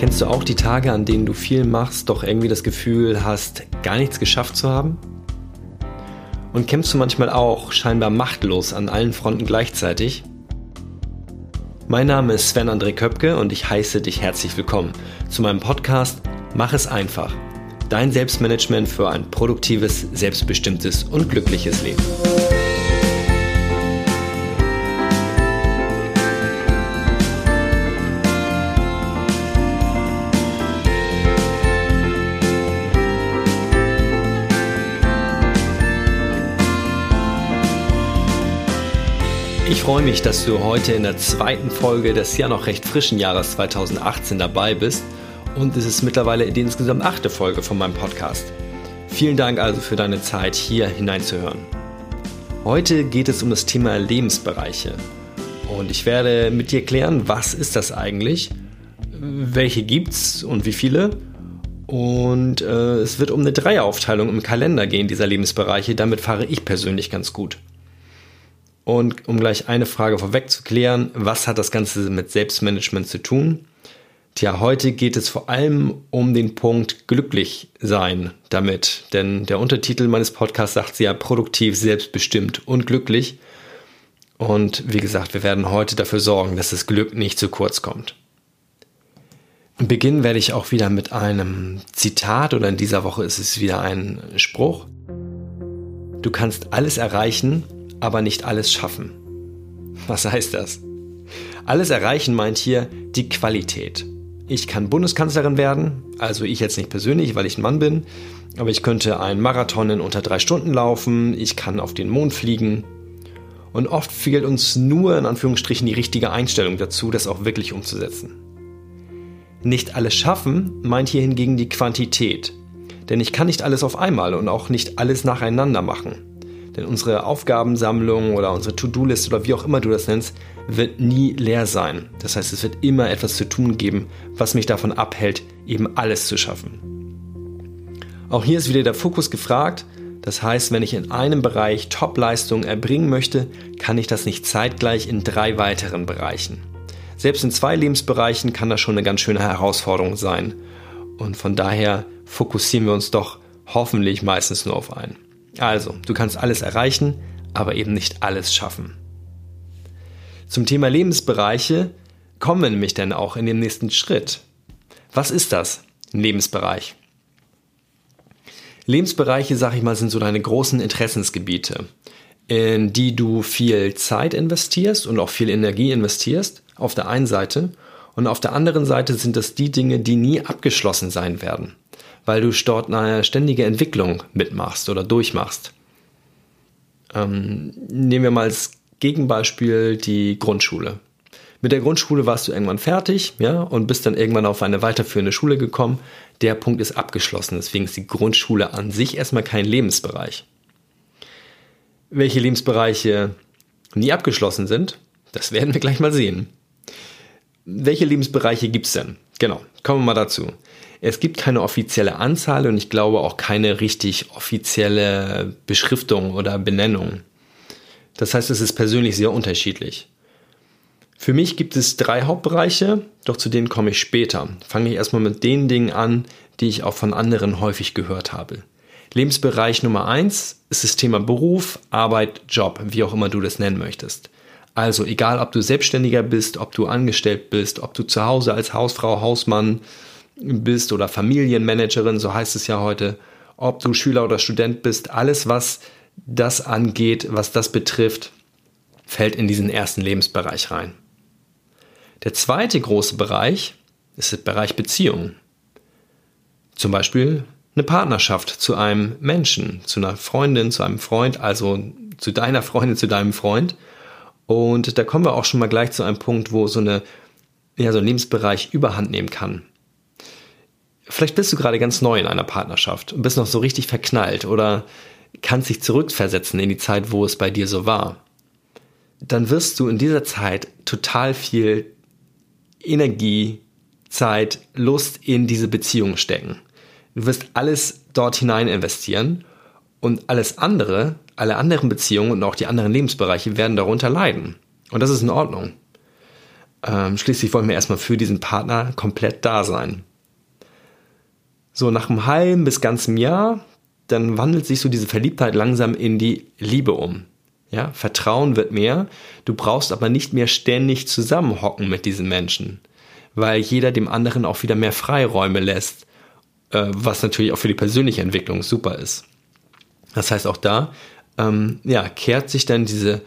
Kennst du auch die Tage, an denen du viel machst, doch irgendwie das Gefühl hast, gar nichts geschafft zu haben? Und kämpfst du manchmal auch scheinbar machtlos an allen Fronten gleichzeitig? Mein Name ist Sven André Köpke und ich heiße dich herzlich willkommen zu meinem Podcast Mach es einfach. Dein Selbstmanagement für ein produktives, selbstbestimmtes und glückliches Leben. Ich freue mich, dass du heute in der zweiten Folge des ja noch recht frischen Jahres 2018 dabei bist und es ist mittlerweile die insgesamt achte Folge von meinem Podcast. Vielen Dank also für deine Zeit, hier hineinzuhören. Heute geht es um das Thema Lebensbereiche und ich werde mit dir klären, was ist das eigentlich, welche gibt's und wie viele und äh, es wird um eine Dreieraufteilung im Kalender gehen dieser Lebensbereiche. Damit fahre ich persönlich ganz gut. Und um gleich eine Frage vorweg zu klären, was hat das Ganze mit Selbstmanagement zu tun? Tja, heute geht es vor allem um den Punkt glücklich sein damit. Denn der Untertitel meines Podcasts sagt ja produktiv, selbstbestimmt und glücklich. Und wie gesagt, wir werden heute dafür sorgen, dass das Glück nicht zu kurz kommt. Beginnen werde ich auch wieder mit einem Zitat oder in dieser Woche ist es wieder ein Spruch. Du kannst alles erreichen, aber nicht alles schaffen. Was heißt das? Alles erreichen meint hier die Qualität. Ich kann Bundeskanzlerin werden, also ich jetzt nicht persönlich, weil ich ein Mann bin, aber ich könnte einen Marathon in unter drei Stunden laufen, ich kann auf den Mond fliegen. Und oft fehlt uns nur in Anführungsstrichen die richtige Einstellung dazu, das auch wirklich umzusetzen. Nicht alles schaffen meint hier hingegen die Quantität. Denn ich kann nicht alles auf einmal und auch nicht alles nacheinander machen. Denn unsere Aufgabensammlung oder unsere To-Do-Liste oder wie auch immer du das nennst, wird nie leer sein. Das heißt, es wird immer etwas zu tun geben, was mich davon abhält, eben alles zu schaffen. Auch hier ist wieder der Fokus gefragt. Das heißt, wenn ich in einem Bereich Top-Leistung erbringen möchte, kann ich das nicht zeitgleich in drei weiteren Bereichen. Selbst in zwei Lebensbereichen kann das schon eine ganz schöne Herausforderung sein. Und von daher fokussieren wir uns doch hoffentlich meistens nur auf einen. Also, du kannst alles erreichen, aber eben nicht alles schaffen. Zum Thema Lebensbereiche kommen wir nämlich dann auch in dem nächsten Schritt. Was ist das, ein Lebensbereich? Lebensbereiche, sag ich mal, sind so deine großen Interessensgebiete, in die du viel Zeit investierst und auch viel Energie investierst, auf der einen Seite. Und auf der anderen Seite sind das die Dinge, die nie abgeschlossen sein werden weil du dort eine ständige Entwicklung mitmachst oder durchmachst. Ähm, nehmen wir mal als Gegenbeispiel die Grundschule. Mit der Grundschule warst du irgendwann fertig, ja, und bist dann irgendwann auf eine weiterführende Schule gekommen. Der Punkt ist abgeschlossen, deswegen ist die Grundschule an sich erstmal kein Lebensbereich. Welche Lebensbereiche nie abgeschlossen sind, das werden wir gleich mal sehen. Welche Lebensbereiche gibt es denn? Genau, kommen wir mal dazu. Es gibt keine offizielle Anzahl und ich glaube auch keine richtig offizielle Beschriftung oder Benennung. Das heißt, es ist persönlich sehr unterschiedlich. Für mich gibt es drei Hauptbereiche, doch zu denen komme ich später. Fange ich erstmal mit den Dingen an, die ich auch von anderen häufig gehört habe. Lebensbereich Nummer eins ist das Thema Beruf, Arbeit, Job, wie auch immer du das nennen möchtest. Also egal, ob du Selbstständiger bist, ob du angestellt bist, ob du zu Hause als Hausfrau, Hausmann bist oder Familienmanagerin, so heißt es ja heute, ob du Schüler oder Student bist, alles was das angeht, was das betrifft, fällt in diesen ersten Lebensbereich rein. Der zweite große Bereich ist der Bereich Beziehungen. Zum Beispiel eine Partnerschaft zu einem Menschen, zu einer Freundin, zu einem Freund, also zu deiner Freundin, zu deinem Freund. Und da kommen wir auch schon mal gleich zu einem Punkt, wo so, eine, ja, so ein Lebensbereich überhand nehmen kann. Vielleicht bist du gerade ganz neu in einer Partnerschaft und bist noch so richtig verknallt oder kannst dich zurückversetzen in die Zeit, wo es bei dir so war. Dann wirst du in dieser Zeit total viel Energie, Zeit, Lust in diese Beziehung stecken. Du wirst alles dort hinein investieren und alles andere, alle anderen Beziehungen und auch die anderen Lebensbereiche werden darunter leiden. Und das ist in Ordnung. Ähm, schließlich wollen wir erstmal für diesen Partner komplett da sein. So, nach einem halben bis ganzen Jahr, dann wandelt sich so diese Verliebtheit langsam in die Liebe um. Ja, Vertrauen wird mehr. Du brauchst aber nicht mehr ständig zusammenhocken mit diesen Menschen, weil jeder dem anderen auch wieder mehr Freiräume lässt, äh, was natürlich auch für die persönliche Entwicklung super ist. Das heißt, auch da ähm, ja, kehrt sich dann diese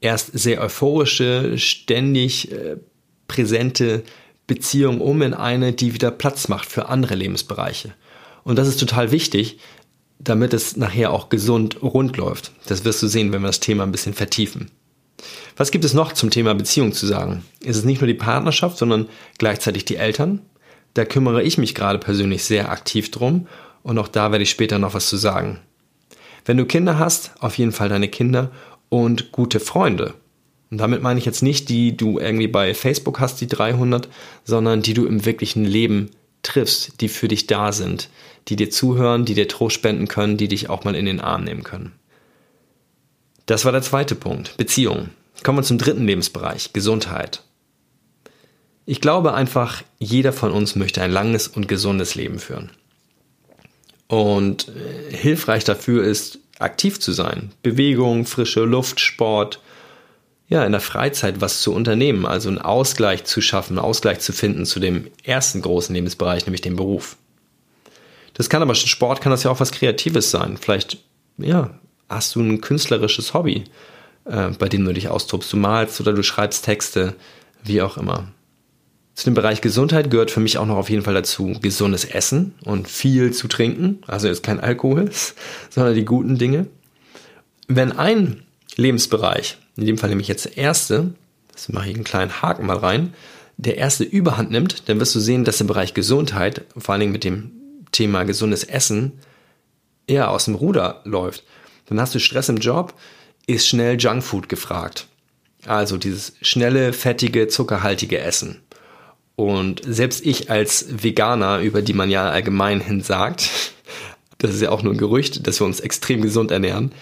erst sehr euphorische, ständig äh, präsente Beziehung um in eine, die wieder Platz macht für andere Lebensbereiche. Und das ist total wichtig, damit es nachher auch gesund rund läuft. Das wirst du sehen, wenn wir das Thema ein bisschen vertiefen. Was gibt es noch zum Thema Beziehung zu sagen? Es ist nicht nur die Partnerschaft, sondern gleichzeitig die Eltern. Da kümmere ich mich gerade persönlich sehr aktiv drum und auch da werde ich später noch was zu sagen. Wenn du Kinder hast, auf jeden Fall deine Kinder und gute Freunde. Und damit meine ich jetzt nicht die, du irgendwie bei Facebook hast, die 300, sondern die du im wirklichen Leben triffst, die für dich da sind, die dir zuhören, die dir Trost spenden können, die dich auch mal in den Arm nehmen können. Das war der zweite Punkt, Beziehung. Kommen wir zum dritten Lebensbereich, Gesundheit. Ich glaube einfach, jeder von uns möchte ein langes und gesundes Leben führen. Und äh, hilfreich dafür ist, aktiv zu sein. Bewegung, frische Luft, Sport. Ja, in der Freizeit was zu unternehmen, also einen Ausgleich zu schaffen, einen Ausgleich zu finden zu dem ersten großen Lebensbereich, nämlich dem Beruf. Das kann aber Sport kann das ja auch was Kreatives sein. Vielleicht, ja, hast du ein künstlerisches Hobby, äh, bei dem du dich austobst. Du malst oder du schreibst Texte, wie auch immer. Zu dem Bereich Gesundheit gehört für mich auch noch auf jeden Fall dazu gesundes Essen und viel zu trinken. Also jetzt kein Alkohol, sondern die guten Dinge. Wenn ein Lebensbereich, in dem Fall nämlich jetzt der erste, das mache ich einen kleinen Haken mal rein, der erste Überhand nimmt, dann wirst du sehen, dass der Bereich Gesundheit, vor allen Dingen mit dem Thema gesundes Essen, eher aus dem Ruder läuft. Dann hast du Stress im Job, ist schnell Junkfood gefragt. Also dieses schnelle, fettige, zuckerhaltige Essen. Und selbst ich als Veganer, über die man ja allgemein hin sagt, das ist ja auch nur ein Gerücht, dass wir uns extrem gesund ernähren,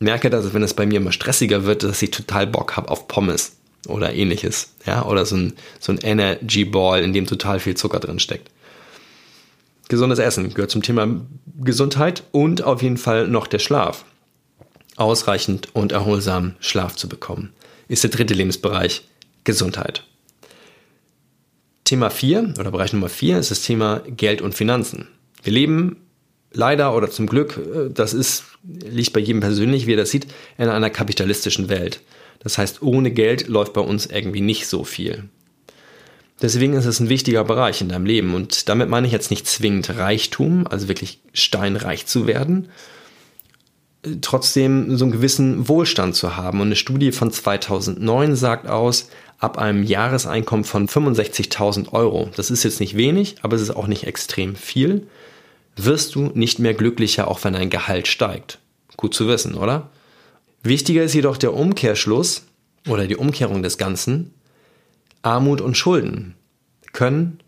merke, dass wenn es bei mir immer stressiger wird, dass ich total Bock habe auf Pommes oder ähnliches. Ja, oder so ein, so ein Energy Ball, in dem total viel Zucker drin steckt. Gesundes Essen gehört zum Thema Gesundheit und auf jeden Fall noch der Schlaf. Ausreichend und erholsam Schlaf zu bekommen, ist der dritte Lebensbereich Gesundheit. Thema 4 oder Bereich Nummer 4 ist das Thema Geld und Finanzen. Wir leben leider oder zum Glück, äh, das ist, liegt bei jedem persönlich, wie er das sieht, in einer kapitalistischen Welt. Das heißt, ohne Geld läuft bei uns irgendwie nicht so viel. Deswegen ist es ein wichtiger Bereich in deinem Leben und damit meine ich jetzt nicht zwingend Reichtum, also wirklich steinreich zu werden, trotzdem so einen gewissen Wohlstand zu haben. Und eine Studie von 2009 sagt aus, ab einem Jahreseinkommen von 65.000 Euro, das ist jetzt nicht wenig, aber es ist auch nicht extrem viel, wirst du nicht mehr glücklicher, auch wenn dein Gehalt steigt. Gut zu wissen, oder? Wichtiger ist jedoch der Umkehrschluss oder die Umkehrung des Ganzen. Armut und Schulden können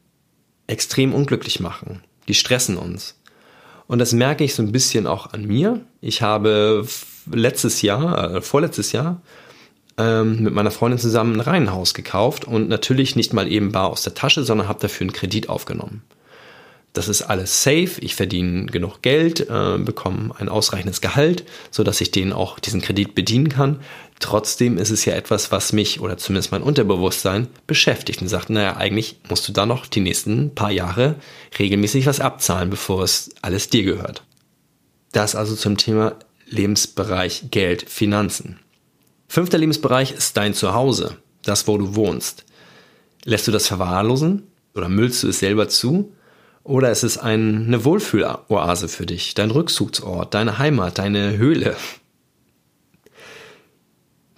extrem unglücklich machen. Die stressen uns. Und das merke ich so ein bisschen auch an mir. Ich habe letztes Jahr, äh, vorletztes Jahr, ähm, mit meiner Freundin zusammen ein Reihenhaus gekauft und natürlich nicht mal eben bar aus der Tasche, sondern habe dafür einen Kredit aufgenommen. Das ist alles safe, ich verdiene genug Geld, äh, bekomme ein ausreichendes Gehalt, so dass ich den auch diesen Kredit bedienen kann. Trotzdem ist es ja etwas, was mich oder zumindest mein Unterbewusstsein beschäftigt und sagt, naja, eigentlich musst du da noch die nächsten paar Jahre regelmäßig was abzahlen, bevor es alles dir gehört. Das also zum Thema Lebensbereich Geld, Finanzen. Fünfter Lebensbereich ist dein Zuhause, das, wo du wohnst. Lässt du das verwahrlosen oder müllst du es selber zu? Oder ist es ein, eine Wohlfühloase für dich, dein Rückzugsort, deine Heimat, deine Höhle?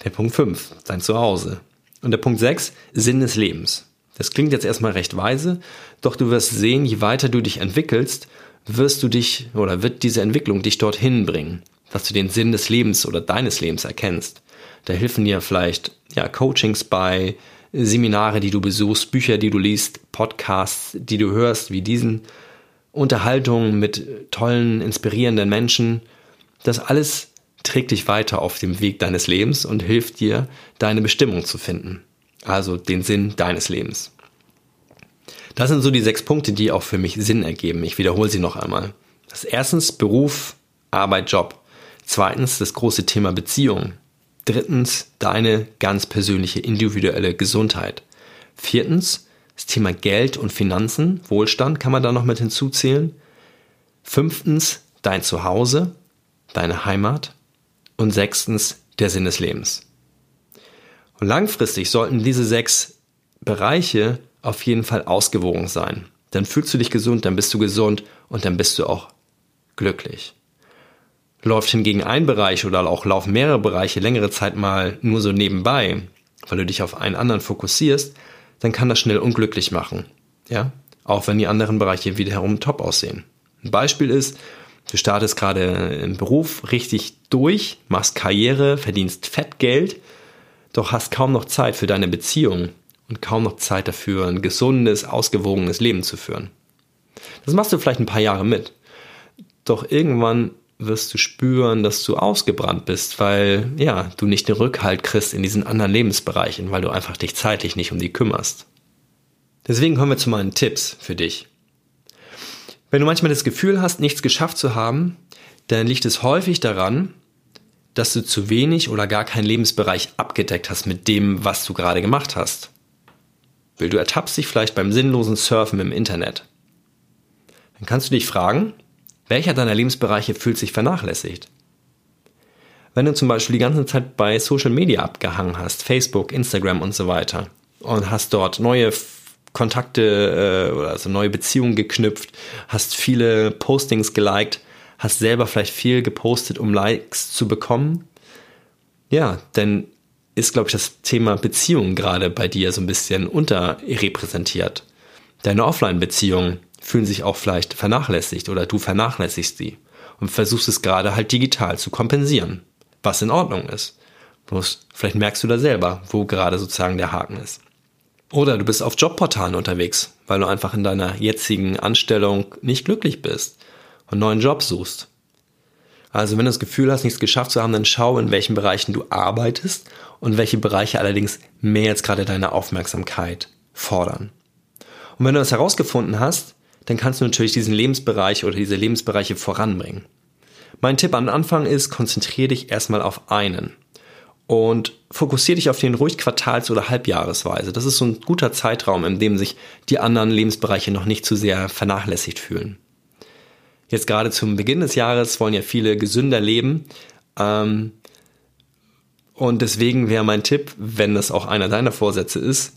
Der Punkt 5, dein Zuhause. Und der Punkt 6, Sinn des Lebens. Das klingt jetzt erstmal recht weise, doch du wirst sehen, je weiter du dich entwickelst, wirst du dich oder wird diese Entwicklung dich dorthin bringen, dass du den Sinn des Lebens oder deines Lebens erkennst. Da helfen dir vielleicht ja, Coachings bei, Seminare, die du besuchst, Bücher, die du liest, Podcasts, die du hörst, wie diesen, Unterhaltungen mit tollen, inspirierenden Menschen. Das alles trägt dich weiter auf dem Weg deines Lebens und hilft dir, deine Bestimmung zu finden. Also den Sinn deines Lebens. Das sind so die sechs Punkte, die auch für mich Sinn ergeben. Ich wiederhole sie noch einmal. Das erstens Beruf, Arbeit, Job. Zweitens das große Thema Beziehung. Drittens deine ganz persönliche individuelle Gesundheit. Viertens das Thema Geld und Finanzen, Wohlstand kann man da noch mit hinzuzählen. Fünftens dein Zuhause, deine Heimat. Und sechstens der Sinn des Lebens. Und langfristig sollten diese sechs Bereiche auf jeden Fall ausgewogen sein. Dann fühlst du dich gesund, dann bist du gesund und dann bist du auch glücklich. Läuft hingegen ein Bereich oder auch laufen mehrere Bereiche längere Zeit mal nur so nebenbei, weil du dich auf einen anderen fokussierst, dann kann das schnell unglücklich machen. Ja? Auch wenn die anderen Bereiche wiederum top aussehen. Ein Beispiel ist, du startest gerade im Beruf richtig durch, machst Karriere, verdienst Fettgeld, doch hast kaum noch Zeit für deine Beziehung und kaum noch Zeit dafür, ein gesundes, ausgewogenes Leben zu führen. Das machst du vielleicht ein paar Jahre mit. Doch irgendwann wirst du spüren, dass du ausgebrannt bist, weil ja, du nicht den Rückhalt kriegst in diesen anderen Lebensbereichen, weil du einfach dich zeitlich nicht um die kümmerst. Deswegen kommen wir zu meinen Tipps für dich. Wenn du manchmal das Gefühl hast, nichts geschafft zu haben, dann liegt es häufig daran, dass du zu wenig oder gar keinen Lebensbereich abgedeckt hast mit dem, was du gerade gemacht hast. Weil du ertappst dich vielleicht beim sinnlosen Surfen im Internet. Dann kannst du dich fragen, welcher deiner Lebensbereiche fühlt sich vernachlässigt? Wenn du zum Beispiel die ganze Zeit bei Social Media abgehangen hast, Facebook, Instagram und so weiter, und hast dort neue Kontakte äh, oder also neue Beziehungen geknüpft, hast viele Postings geliked, hast selber vielleicht viel gepostet, um Likes zu bekommen. Ja, dann ist, glaube ich, das Thema Beziehung gerade bei dir so ein bisschen unterrepräsentiert. Deine Offline-Beziehungen fühlen sich auch vielleicht vernachlässigt oder du vernachlässigst sie und versuchst es gerade halt digital zu kompensieren, was in Ordnung ist. Bloß vielleicht merkst du da selber, wo gerade sozusagen der Haken ist. Oder du bist auf Jobportalen unterwegs, weil du einfach in deiner jetzigen Anstellung nicht glücklich bist und einen neuen Job suchst. Also wenn du das Gefühl hast, nichts geschafft zu haben, dann schau, in welchen Bereichen du arbeitest und welche Bereiche allerdings mehr jetzt gerade deine Aufmerksamkeit fordern. Und wenn du das herausgefunden hast, dann kannst du natürlich diesen Lebensbereich oder diese Lebensbereiche voranbringen. Mein Tipp am Anfang ist, konzentriere dich erstmal auf einen und fokussiere dich auf den ruhig quartals- oder halbjahresweise. Das ist so ein guter Zeitraum, in dem sich die anderen Lebensbereiche noch nicht zu sehr vernachlässigt fühlen. Jetzt gerade zum Beginn des Jahres wollen ja viele gesünder leben. Ähm, und deswegen wäre mein Tipp, wenn das auch einer deiner Vorsätze ist,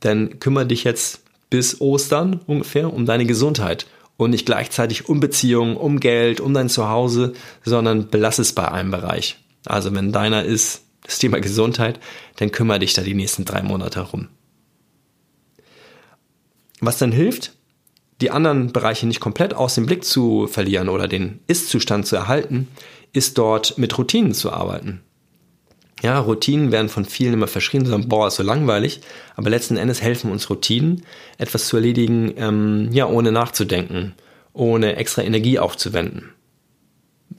dann kümmere dich jetzt bis Ostern ungefähr um deine Gesundheit und nicht gleichzeitig um Beziehungen, um Geld, um dein Zuhause, sondern belass es bei einem Bereich. Also wenn deiner ist das Thema Gesundheit, dann kümmere dich da die nächsten drei Monate herum. Was dann hilft, die anderen Bereiche nicht komplett aus dem Blick zu verlieren oder den Ist-Zustand zu erhalten, ist dort mit Routinen zu arbeiten. Ja, Routinen werden von vielen immer verschrien, sagen, boah, ist so langweilig. Aber letzten Endes helfen uns Routinen, etwas zu erledigen, ähm, ja, ohne nachzudenken, ohne extra Energie aufzuwenden.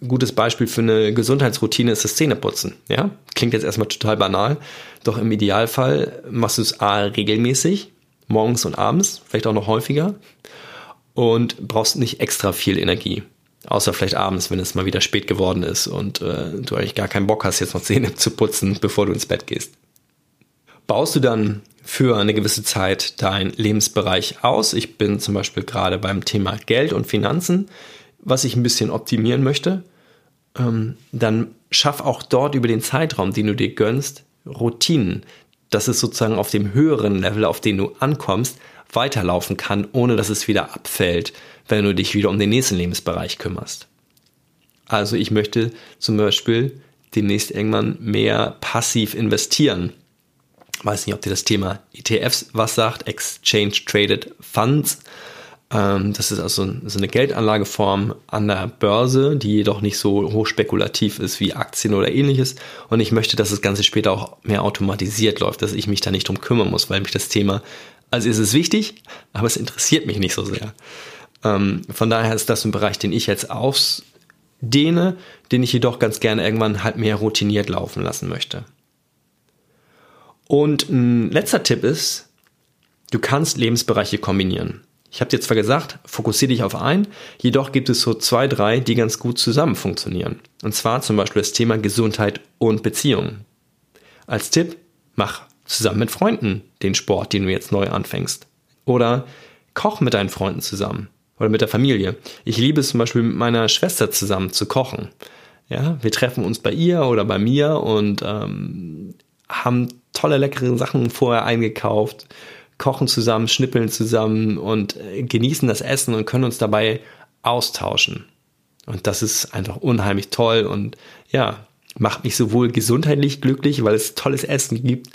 Gutes Beispiel für eine Gesundheitsroutine ist das Zähneputzen. Ja, klingt jetzt erstmal total banal, doch im Idealfall machst du es A regelmäßig, morgens und abends, vielleicht auch noch häufiger und brauchst nicht extra viel Energie. Außer vielleicht abends, wenn es mal wieder spät geworden ist und äh, du eigentlich gar keinen Bock hast, jetzt noch Zähne zu putzen, bevor du ins Bett gehst. Baust du dann für eine gewisse Zeit deinen Lebensbereich aus? Ich bin zum Beispiel gerade beim Thema Geld und Finanzen, was ich ein bisschen optimieren möchte. Ähm, dann schaff auch dort über den Zeitraum, den du dir gönnst, Routinen. Das ist sozusagen auf dem höheren Level, auf den du ankommst, weiterlaufen kann, ohne dass es wieder abfällt, wenn du dich wieder um den nächsten Lebensbereich kümmerst. Also ich möchte zum Beispiel demnächst irgendwann mehr passiv investieren. Weiß nicht, ob dir das Thema ETFs was sagt, Exchange Traded Funds. Ähm, das ist also so eine Geldanlageform an der Börse, die jedoch nicht so hoch spekulativ ist wie Aktien oder ähnliches. Und ich möchte, dass das Ganze später auch mehr automatisiert läuft, dass ich mich da nicht drum kümmern muss, weil mich das Thema also ist es wichtig, aber es interessiert mich nicht so sehr. Ähm, von daher ist das ein Bereich, den ich jetzt ausdehne, den ich jedoch ganz gerne irgendwann halt mehr routiniert laufen lassen möchte. Und ein letzter Tipp ist, du kannst Lebensbereiche kombinieren. Ich habe dir zwar gesagt, fokussiere dich auf einen, jedoch gibt es so zwei, drei, die ganz gut zusammen funktionieren. Und zwar zum Beispiel das Thema Gesundheit und Beziehungen. Als Tipp, mach zusammen mit Freunden den Sport, den du jetzt neu anfängst. Oder koch mit deinen Freunden zusammen oder mit der Familie. Ich liebe es zum Beispiel mit meiner Schwester zusammen zu kochen. Ja, wir treffen uns bei ihr oder bei mir und ähm, haben tolle leckere Sachen vorher eingekauft, kochen zusammen, schnippeln zusammen und äh, genießen das Essen und können uns dabei austauschen. Und das ist einfach unheimlich toll und ja, macht mich sowohl gesundheitlich glücklich, weil es tolles Essen gibt,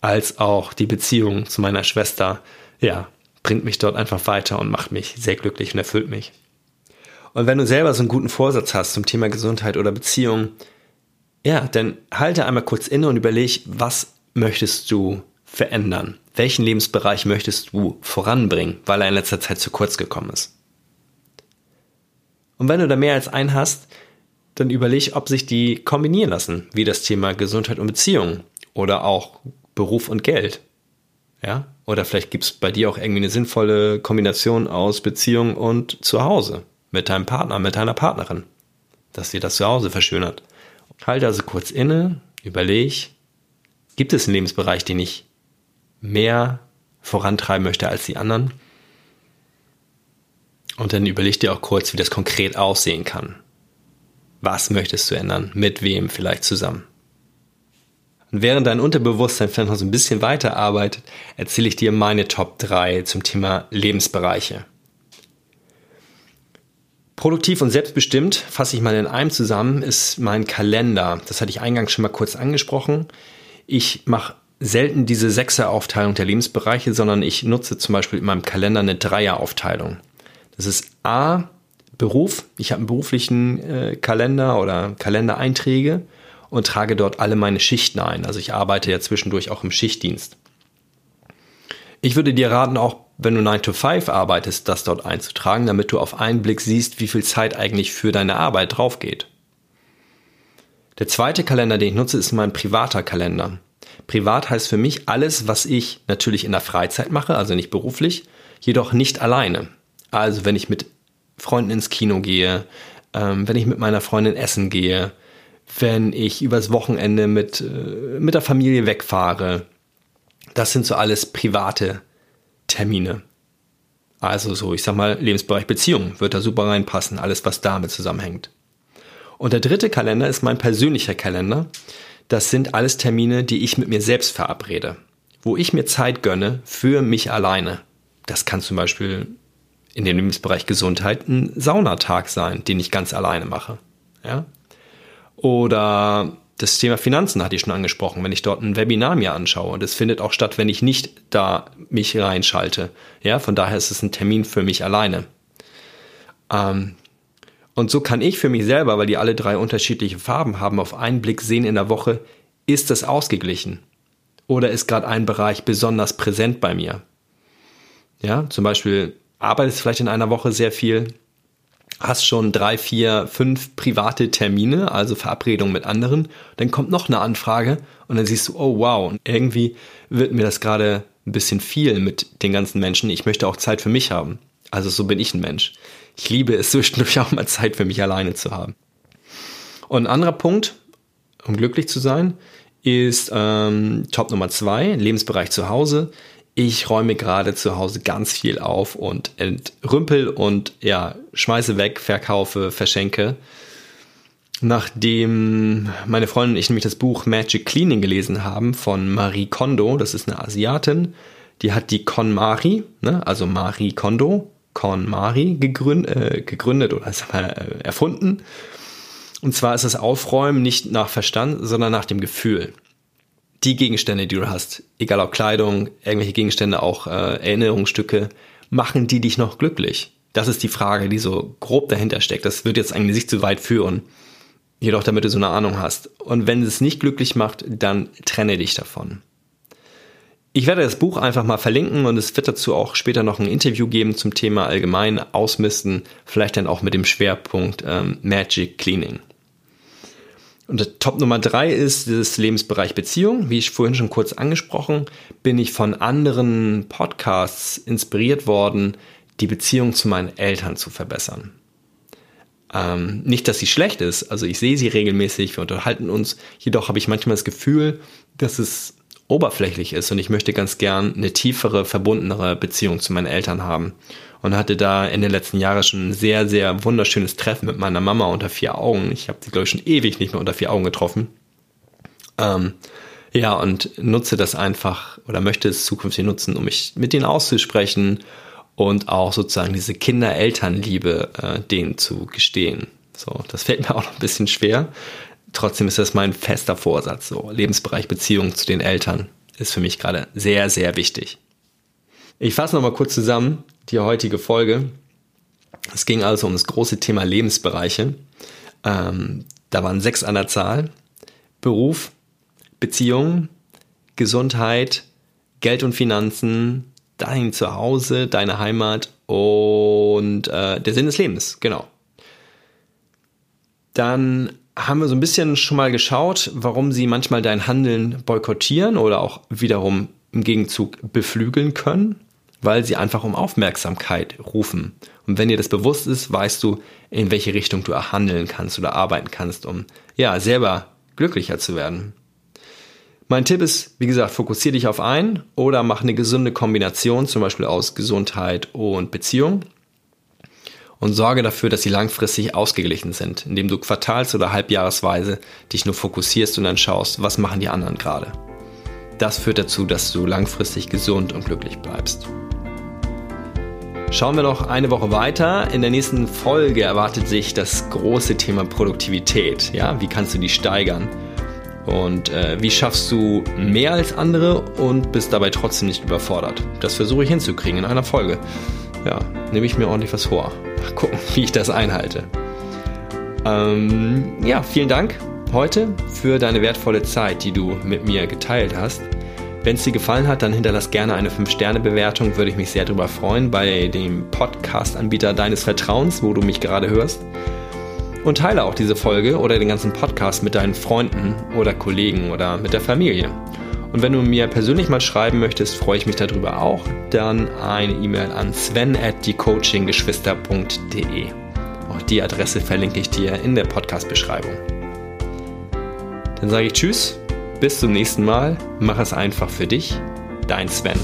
als auch die Beziehung zu meiner Schwester, ja, bringt mich dort einfach weiter und macht mich sehr glücklich und erfüllt mich. Und wenn du selber so einen guten Vorsatz hast zum Thema Gesundheit oder Beziehung, ja, dann halte einmal kurz inne und überleg, was möchtest du verändern? Welchen Lebensbereich möchtest du voranbringen, weil er in letzter Zeit zu kurz gekommen ist? Und wenn du da mehr als einen hast, dann überleg, ob sich die kombinieren lassen, wie das Thema Gesundheit und Beziehung oder auch Beruf und Geld. Ja? Oder vielleicht gibt es bei dir auch irgendwie eine sinnvolle Kombination aus Beziehung und Zuhause mit deinem Partner, mit deiner Partnerin, dass dir das Zuhause verschönert. Halte also kurz inne, überleg, gibt es einen Lebensbereich, den ich mehr vorantreiben möchte als die anderen? Und dann überleg dir auch kurz, wie das konkret aussehen kann. Was möchtest du ändern? Mit wem vielleicht zusammen? Und während dein Unterbewusstsein vielleicht noch so ein bisschen weiterarbeitet, erzähle ich dir meine Top 3 zum Thema Lebensbereiche. Produktiv und selbstbestimmt, fasse ich mal in einem zusammen, ist mein Kalender. Das hatte ich eingangs schon mal kurz angesprochen. Ich mache selten diese Sechser-Aufteilung der Lebensbereiche, sondern ich nutze zum Beispiel in meinem Kalender eine Dreier-Aufteilung. Das ist A, Beruf. Ich habe einen beruflichen äh, Kalender oder Kalendereinträge und trage dort alle meine Schichten ein. Also ich arbeite ja zwischendurch auch im Schichtdienst. Ich würde dir raten, auch wenn du 9 to 5 arbeitest, das dort einzutragen, damit du auf einen Blick siehst, wie viel Zeit eigentlich für deine Arbeit drauf geht. Der zweite Kalender, den ich nutze, ist mein privater Kalender. Privat heißt für mich alles, was ich natürlich in der Freizeit mache, also nicht beruflich, jedoch nicht alleine. Also wenn ich mit Freunden ins Kino gehe, ähm, wenn ich mit meiner Freundin essen gehe, wenn ich übers Wochenende mit, äh, mit der Familie wegfahre. Das sind so alles private Termine. Also so, ich sag mal, Lebensbereich Beziehung wird da super reinpassen, alles was damit zusammenhängt. Und der dritte Kalender ist mein persönlicher Kalender. Das sind alles Termine, die ich mit mir selbst verabrede, wo ich mir Zeit gönne für mich alleine. Das kann zum Beispiel in dem Lebensbereich Gesundheit ein Saunatag sein, den ich ganz alleine mache. Ja? Oder das Thema Finanzen hatte ich schon angesprochen, wenn ich dort ein Webinar mir anschaue. Das findet auch statt, wenn ich nicht da mich reinschalte. Ja, von daher ist es ein Termin für mich alleine. Ähm, und so kann ich für mich selber, weil die alle drei unterschiedliche Farben haben, auf einen Blick sehen in der Woche, ist das ausgeglichen? Oder ist gerade ein Bereich besonders präsent bei mir? Ja, zum Beispiel arbeitest vielleicht in einer Woche sehr viel, hast schon drei, vier, fünf private Termine, also Verabredungen mit anderen, dann kommt noch eine Anfrage und dann siehst du, oh wow, irgendwie wird mir das gerade ein bisschen viel mit den ganzen Menschen. Ich möchte auch Zeit für mich haben. Also so bin ich ein Mensch. Ich liebe es zwischendurch auch mal Zeit für mich alleine zu haben. Und ein anderer Punkt, um glücklich zu sein, ist ähm, Top Nummer zwei, Lebensbereich zu Hause ich räume gerade zu Hause ganz viel auf und entrümpel und ja, schmeiße weg, verkaufe, verschenke. Nachdem meine Freundin und ich nämlich das Buch Magic Cleaning gelesen haben von Marie Kondo, das ist eine Asiatin, die hat die KonMari, ne, also Marie Kondo, KonMari gegründet, äh, gegründet oder mal, äh, erfunden. Und zwar ist das Aufräumen nicht nach Verstand, sondern nach dem Gefühl die Gegenstände, die du hast, egal ob Kleidung, irgendwelche Gegenstände, auch äh, Erinnerungsstücke, machen die dich noch glücklich? Das ist die Frage, die so grob dahinter steckt. Das wird jetzt eigentlich nicht zu weit führen. Jedoch damit du so eine Ahnung hast. Und wenn es nicht glücklich macht, dann trenne dich davon. Ich werde das Buch einfach mal verlinken und es wird dazu auch später noch ein Interview geben zum Thema allgemein Ausmisten, vielleicht dann auch mit dem Schwerpunkt ähm, Magic Cleaning. Und Top Nummer drei ist das Lebensbereich Beziehung. Wie ich vorhin schon kurz angesprochen, bin ich von anderen Podcasts inspiriert worden, die Beziehung zu meinen Eltern zu verbessern. Ähm, nicht, dass sie schlecht ist, also ich sehe sie regelmäßig, wir unterhalten uns, jedoch habe ich manchmal das Gefühl, dass es oberflächlich ist und ich möchte ganz gern eine tiefere, verbundenere Beziehung zu meinen Eltern haben. Und hatte da in den letzten Jahren schon ein sehr, sehr wunderschönes Treffen mit meiner Mama unter vier Augen. Ich habe sie, glaube ich, schon ewig nicht mehr unter vier Augen getroffen. Ähm, ja, und nutze das einfach oder möchte es zukünftig nutzen, um mich mit ihnen auszusprechen und auch sozusagen diese Kinder-Eltern-Liebe äh, denen zu gestehen. So, das fällt mir auch noch ein bisschen schwer. Trotzdem ist das mein fester Vorsatz. So, Lebensbereich Beziehung zu den Eltern ist für mich gerade sehr, sehr wichtig. Ich fasse nochmal kurz zusammen die heutige Folge. Es ging also um das große Thema Lebensbereiche. Ähm, da waren sechs an der Zahl. Beruf, Beziehung, Gesundheit, Geld und Finanzen, dein Zuhause, deine Heimat und äh, der Sinn des Lebens, genau. Dann haben wir so ein bisschen schon mal geschaut, warum sie manchmal dein Handeln boykottieren oder auch wiederum im Gegenzug beflügeln können, weil sie einfach um Aufmerksamkeit rufen. Und wenn dir das bewusst ist, weißt du, in welche Richtung du handeln kannst oder arbeiten kannst, um ja selber glücklicher zu werden. Mein Tipp ist, wie gesagt, fokussiere dich auf ein oder mach eine gesunde Kombination, zum Beispiel aus Gesundheit und Beziehung. Und sorge dafür, dass sie langfristig ausgeglichen sind, indem du quartals- oder halbjahresweise dich nur fokussierst und dann schaust, was machen die anderen gerade. Das führt dazu, dass du langfristig gesund und glücklich bleibst. Schauen wir noch eine Woche weiter. In der nächsten Folge erwartet sich das große Thema Produktivität. Ja, wie kannst du die steigern? Und äh, wie schaffst du mehr als andere und bist dabei trotzdem nicht überfordert? Das versuche ich hinzukriegen in einer Folge. Ja, nehme ich mir ordentlich was vor. Mal gucken, wie ich das einhalte. Ähm, ja, vielen Dank heute für deine wertvolle Zeit, die du mit mir geteilt hast. Wenn es dir gefallen hat, dann hinterlass gerne eine 5-Sterne-Bewertung, würde ich mich sehr darüber freuen, bei dem Podcast-Anbieter deines Vertrauens, wo du mich gerade hörst. Und teile auch diese Folge oder den ganzen Podcast mit deinen Freunden oder Kollegen oder mit der Familie. Und wenn du mir persönlich mal schreiben möchtest, freue ich mich darüber auch. Dann eine E-Mail an sven at diecoachinggeschwister.de. Auch die Adresse verlinke ich dir in der Podcast-Beschreibung. Dann sage ich Tschüss, bis zum nächsten Mal. Mach es einfach für dich. Dein Sven.